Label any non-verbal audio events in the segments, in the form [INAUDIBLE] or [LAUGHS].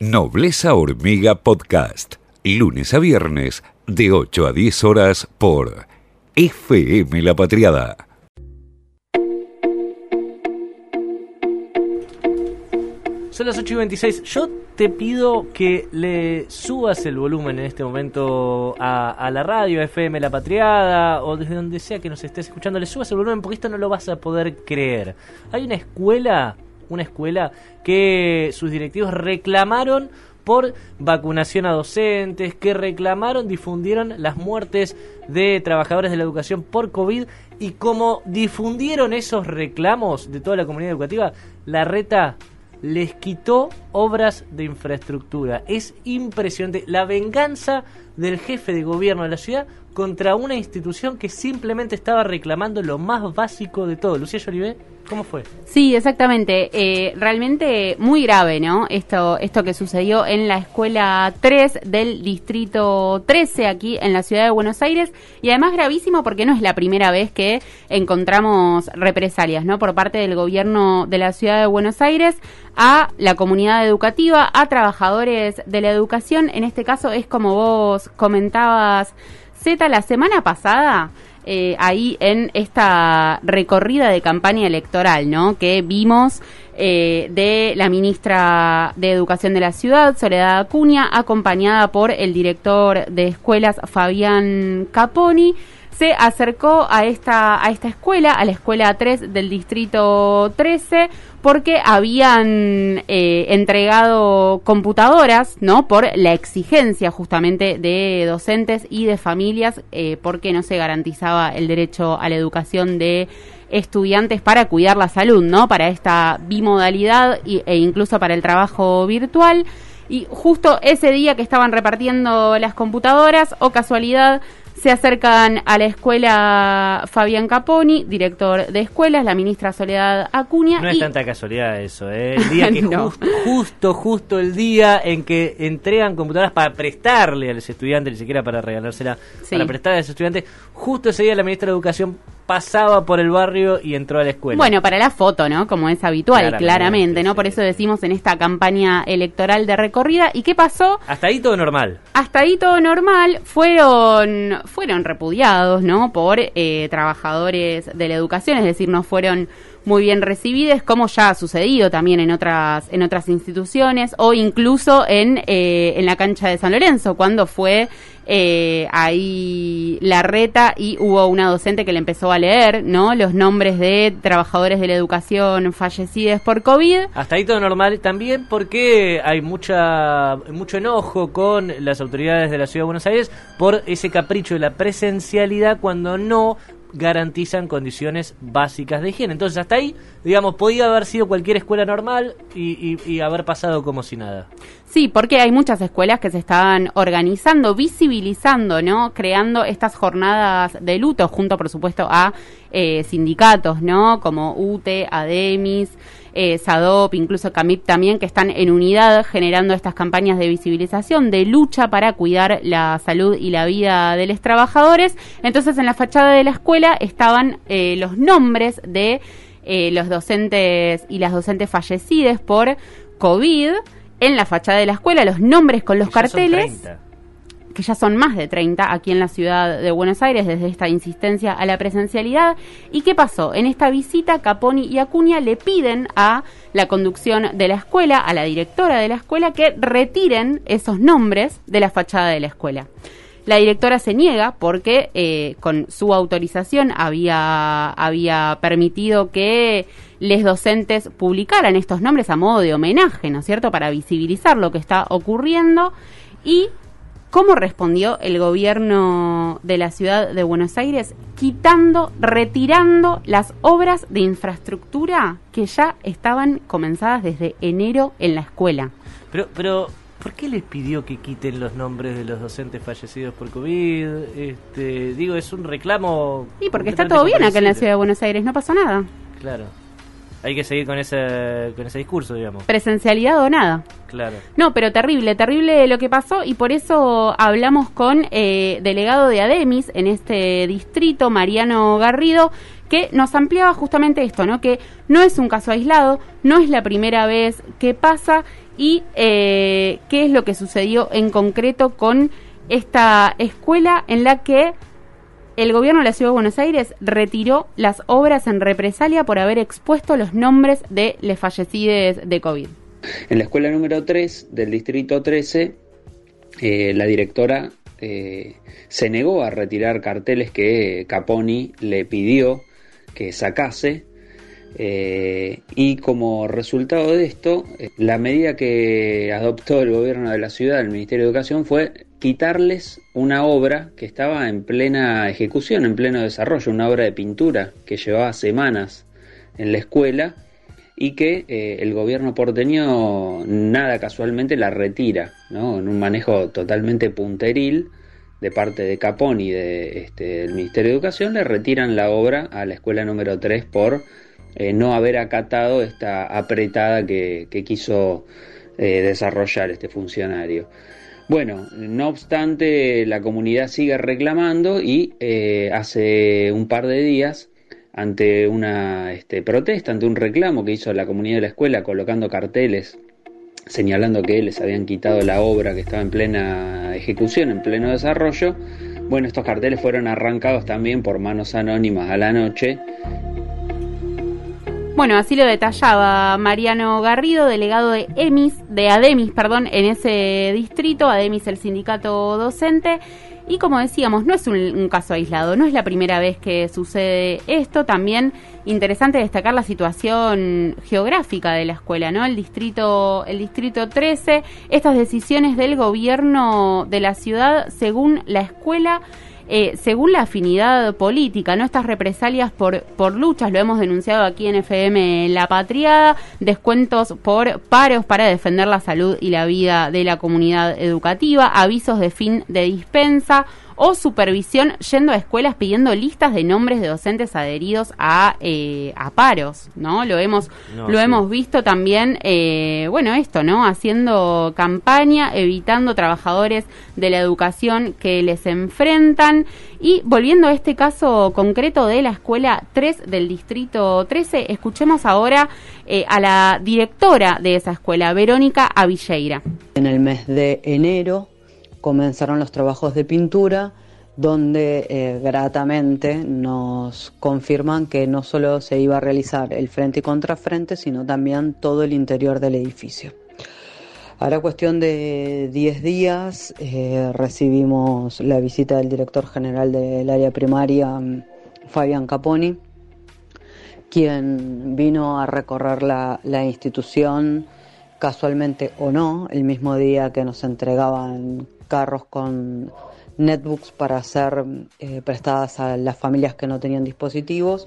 Nobleza Hormiga Podcast, lunes a viernes de 8 a 10 horas por FM La Patriada. Son las 8 y 26. Yo te pido que le subas el volumen en este momento a, a la radio, FM La Patriada, o desde donde sea que nos estés escuchando. Le subas el volumen porque esto no lo vas a poder creer. Hay una escuela, una escuela que sus directivos reclamaron por vacunación a docentes, que reclamaron, difundieron las muertes de trabajadores de la educación por COVID y como difundieron esos reclamos de toda la comunidad educativa, la reta les quitó obras de infraestructura. Es impresionante la venganza del jefe de gobierno de la ciudad contra una institución que simplemente estaba reclamando lo más básico de todo. Lucía Jolivet, ¿cómo fue? Sí, exactamente. Eh, realmente muy grave, ¿no? Esto, esto que sucedió en la escuela 3 del distrito 13 aquí en la ciudad de Buenos Aires. Y además gravísimo porque no es la primera vez que encontramos represalias, ¿no? Por parte del gobierno de la ciudad de Buenos Aires a la comunidad educativa, a trabajadores de la educación. En este caso es como vos comentabas, Z, la semana pasada, eh, ahí en esta recorrida de campaña electoral, ¿no? Que vimos eh, de la ministra de Educación de la ciudad, Soledad Acuña, acompañada por el director de escuelas, Fabián Caponi se acercó a esta, a esta escuela, a la escuela 3 del distrito 13, porque habían eh, entregado computadoras, ¿no? Por la exigencia justamente de docentes y de familias, eh, porque no se garantizaba el derecho a la educación de estudiantes para cuidar la salud, ¿no? Para esta bimodalidad e incluso para el trabajo virtual. Y justo ese día que estaban repartiendo las computadoras, o casualidad, se acercan a la escuela Fabián Caponi, director de escuelas, la ministra Soledad Acuña. No es tanta casualidad eso, ¿eh? El día que [LAUGHS] justo, justo, el día en que entregan computadoras para prestarle a los estudiantes, ni siquiera para regalársela, para prestarle a los estudiantes, justo ese día la ministra de Educación pasaba por el barrio y entró a la escuela. Bueno, para la foto, ¿no? Como es habitual, claramente, ¿no? Por eso decimos en esta campaña electoral de recorrida. ¿Y qué pasó? Hasta ahí todo normal. Hasta ahí todo normal. Fueron, fueron repudiados, ¿no? Por eh, trabajadores de la educación, es decir, no fueron muy bien recibidas, como ya ha sucedido también en otras, en otras instituciones, o incluso en, eh, en la cancha de San Lorenzo, cuando fue eh, ahí la reta y hubo una docente que le empezó a leer, ¿no? Los nombres de trabajadores de la educación fallecidos por COVID. Hasta ahí todo normal también porque hay mucha mucho enojo con las autoridades de la Ciudad de Buenos Aires por ese capricho de la presencialidad cuando no garantizan condiciones básicas de higiene. Entonces, hasta ahí, digamos, podía haber sido cualquier escuela normal y, haber pasado como si nada. Sí, porque hay muchas escuelas que se estaban organizando, visibilizando, ¿no? Creando estas jornadas de luto, junto, por supuesto, a eh, sindicatos, ¿no? Como UTE, ADEMIS, eh, SADOP, incluso CAMIP también, que están en unidad generando estas campañas de visibilización, de lucha para cuidar la salud y la vida de los trabajadores. Entonces, en la fachada de la escuela estaban eh, los nombres de eh, los docentes y las docentes fallecidas por COVID en la fachada de la escuela, los nombres con los carteles que ya son más de 30 aquí en la ciudad de Buenos Aires desde esta insistencia a la presencialidad. ¿Y qué pasó? En esta visita, Caponi y Acuña le piden a la conducción de la escuela, a la directora de la escuela, que retiren esos nombres de la fachada de la escuela. La directora se niega porque eh, con su autorización había, había permitido que les docentes publicaran estos nombres a modo de homenaje, ¿no es cierto?, para visibilizar lo que está ocurriendo. Y ¿Cómo respondió el gobierno de la ciudad de Buenos Aires? Quitando, retirando las obras de infraestructura que ya estaban comenzadas desde enero en la escuela. Pero, pero ¿por qué les pidió que quiten los nombres de los docentes fallecidos por COVID? Este, digo, es un reclamo. Y porque está todo bien acá en la ciudad de Buenos Aires, no pasó nada. Claro hay que seguir con ese, con ese discurso, digamos. Presencialidad o nada. Claro. No, pero terrible, terrible lo que pasó y por eso hablamos con eh, delegado de Ademis en este distrito, Mariano Garrido, que nos ampliaba justamente esto, ¿no? Que no es un caso aislado, no es la primera vez que pasa y eh, qué es lo que sucedió en concreto con esta escuela en la que el gobierno de la Ciudad de Buenos Aires retiró las obras en represalia por haber expuesto los nombres de los fallecidos de COVID. En la escuela número 3 del distrito 13, eh, la directora eh, se negó a retirar carteles que Caponi le pidió que sacase eh, y como resultado de esto, la medida que adoptó el gobierno de la ciudad, el Ministerio de Educación, fue quitarles una obra que estaba en plena ejecución, en pleno desarrollo, una obra de pintura que llevaba semanas en la escuela y que eh, el gobierno porteño nada casualmente la retira, ¿no? en un manejo totalmente punteril de parte de Capón y este, del Ministerio de Educación, le retiran la obra a la escuela número 3 por eh, no haber acatado esta apretada que, quiso eh, desarrollar este funcionario. Bueno, no obstante, la comunidad sigue reclamando y hace un par de días ante una este, protesta, ante un reclamo que hizo la comunidad de la escuela colocando carteles señalando que les habían quitado la obra que estaba en plena ejecución, en pleno desarrollo. Bueno, estos carteles fueron arrancados también por manos anónimas a la noche. Bueno, así lo detallaba Mariano Garrido, delegado de EMIS, de ADEMIS, perdón, en ese distrito, ADEMIS el sindicato docente. Y como decíamos, no es un, caso aislado, no es la primera vez que sucede esto. También interesante destacar la situación geográfica de la escuela, ¿no? El distrito, el distrito 13, estas decisiones del gobierno de la ciudad según la escuela eh, según la afinidad política, ¿no? Estas represalias por, por luchas, lo hemos denunciado aquí en FM La Patriada, descuentos por paros para defender la salud y la vida de la comunidad educativa, avisos de fin de dispensa, o supervisión yendo a escuelas pidiendo listas de nombres de docentes adheridos a, eh, a paros, ¿no? Lo hemos, lo hemos visto también, eh, bueno, esto, ¿no? Haciendo campaña, evitando trabajadores de la educación que les enfrentan. Y volviendo a este caso concreto de la escuela 3 del distrito 13, escuchemos ahora eh, a la directora de esa escuela, Verónica Avilleira. En el mes de enero comenzaron los trabajos de pintura donde eh, gratamente nos confirman que no solo se iba a realizar el frente y contrafrente, sino también todo el interior del edificio. Ahora cuestión de 10 días eh, recibimos la visita del director general del área primaria, mm, Fabián Caponi, quien vino a recorrer la, la institución casualmente o no, el mismo día que nos entregaban carros con netbooks para ser eh, prestadas a las familias que no tenían dispositivos.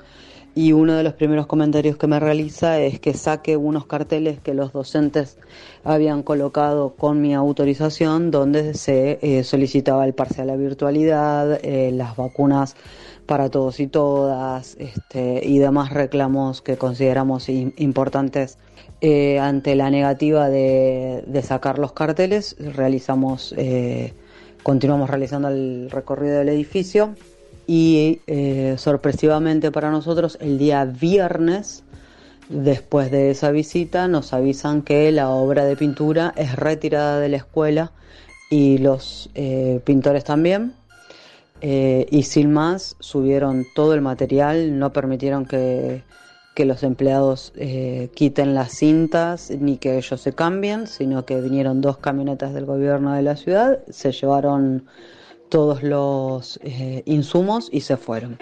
Y uno de los primeros comentarios que me realiza es que saque unos carteles que los docentes habían colocado con mi autorización, donde se eh, solicitaba el parcial a virtualidad, eh, las vacunas para todos y todas este, y demás reclamos que consideramos importantes ante la negativa de, sacar los carteles. Realizamos Continuamos realizando el recorrido del edificio y eh, sorpresivamente para nosotros el día viernes, después de esa visita, nos avisan que la obra de pintura es retirada de la escuela y los eh, pintores también. Eh, y sin más, subieron todo el material, no permitieron que que los empleados eh, quiten las cintas ni que ellos se cambien, sino que vinieron dos camionetas del gobierno de la ciudad, se llevaron todos los eh, insumos y se fueron.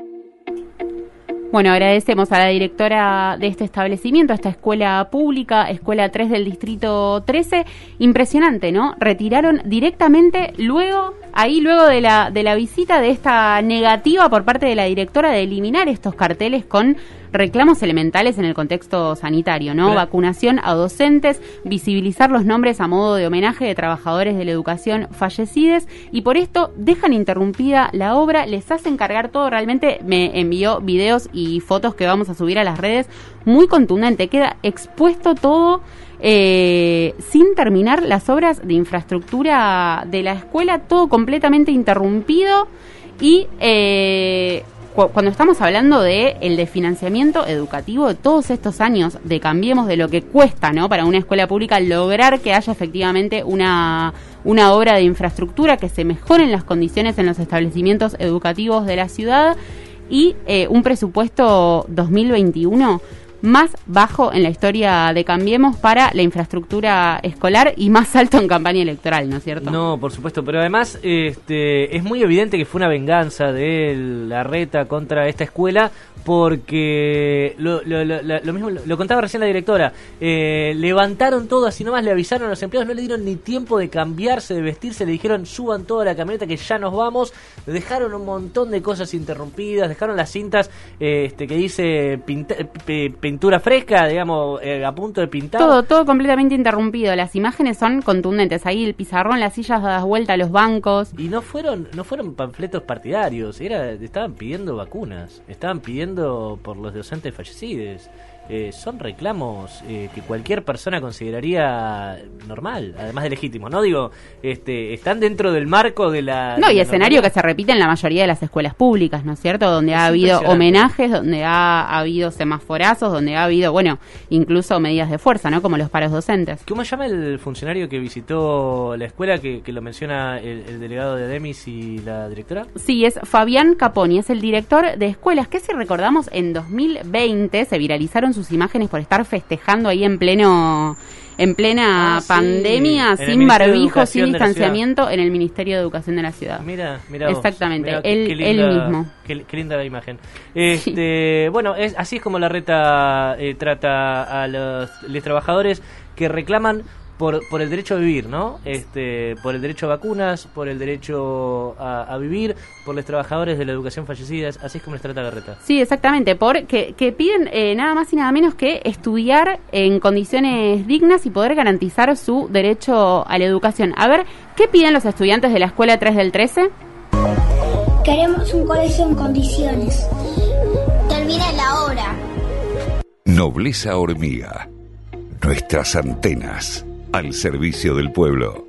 Bueno, agradecemos a la directora de este establecimiento, esta escuela pública, Escuela 3 del Distrito 13. Impresionante, ¿no? Retiraron directamente luego, ahí luego de la, de la visita de esta negativa por parte de la directora de eliminar estos carteles con reclamos elementales en el contexto sanitario, ¿no? Vacunación a docentes, visibilizar los nombres a modo de homenaje de trabajadores de la educación fallecidos y por esto dejan interrumpida la obra, les hacen cargar todo, realmente me envió videos y fotos que vamos a subir a las redes, muy contundente, queda expuesto todo. Eh, sin terminar las obras de infraestructura de la escuela, todo completamente interrumpido y eh, cuando estamos hablando de el de financiamiento educativo de todos estos años de Cambiemos de lo que cuesta, ¿no? Para una escuela pública lograr que haya efectivamente una una obra de infraestructura que se mejoren las condiciones en los establecimientos educativos de la ciudad y eh, un presupuesto 2021 más bajo en la historia de Cambiemos para la infraestructura escolar y más alto en campaña electoral, ¿no es cierto? No, por supuesto, pero además este, es muy evidente que fue una venganza de la reta contra esta escuela porque lo, lo, mismo lo contaba recién la directora, eh, levantaron todo así nomás, le avisaron a los empleados, no le dieron ni tiempo de cambiarse, de vestirse, le dijeron suban toda la camioneta que ya nos vamos, dejaron un montón de cosas interrumpidas, dejaron las cintas este, que dice pintura fresca, digamos, eh, a punto de pintar. Todo, todo completamente interrumpido. Las imágenes son contundentes. Ahí el pizarrón, las sillas dadas vuelta a los bancos. Y no fueron, no fueron panfletos partidarios. Era, estaban pidiendo vacunas. Estaban pidiendo por los docentes fallecidos. Eh, son reclamos eh, que cualquier persona consideraría normal, además de legítimo. No digo, este, están dentro del marco de la. No, y escenario que se repite en la mayoría de las escuelas públicas, ¿no es cierto? Donde ha habido homenajes, donde ha, habido semaforazos, donde ha habido, bueno, incluso medidas de fuerza, ¿no? Como los paros docentes. ¿Cómo se llama el funcionario que visitó la escuela, que, lo menciona el, delegado de Demis y la directora? Sí, es Fabián Caponi, es el director de escuelas, que si recordamos, en 2020 se viralizaron sus imágenes por estar festejando ahí en pleno en plena ah, pandemia, sin barbijo, sin distanciamiento, en el Ministerio de Educación de la ciudad. Mira, mira. Exactamente, él, mismo. Qué, linda la imagen. Este, Bueno, es, así es como la reta eh, trata a los, los trabajadores que reclaman por, por el derecho a vivir, ¿no? Este, por el derecho a vacunas, por el derecho a, vivir, por los trabajadores de la educación fallecidas, así es como les trata Garreta. Sí, exactamente, porque que piden eh, nada más y nada menos que estudiar en condiciones dignas y poder garantizar su derecho a la educación. A ver, ¿qué piden los estudiantes de la Escuela 3 del 13? Queremos un colegio en condiciones. Termina la hora. Nobleza hormiga. Nuestras antenas al servicio del pueblo.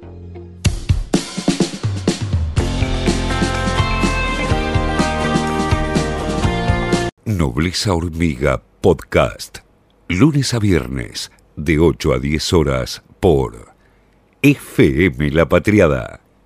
Nobleza Hormiga Podcast. Lunes a viernes, de 8 a 10 horas, por FM La Patriada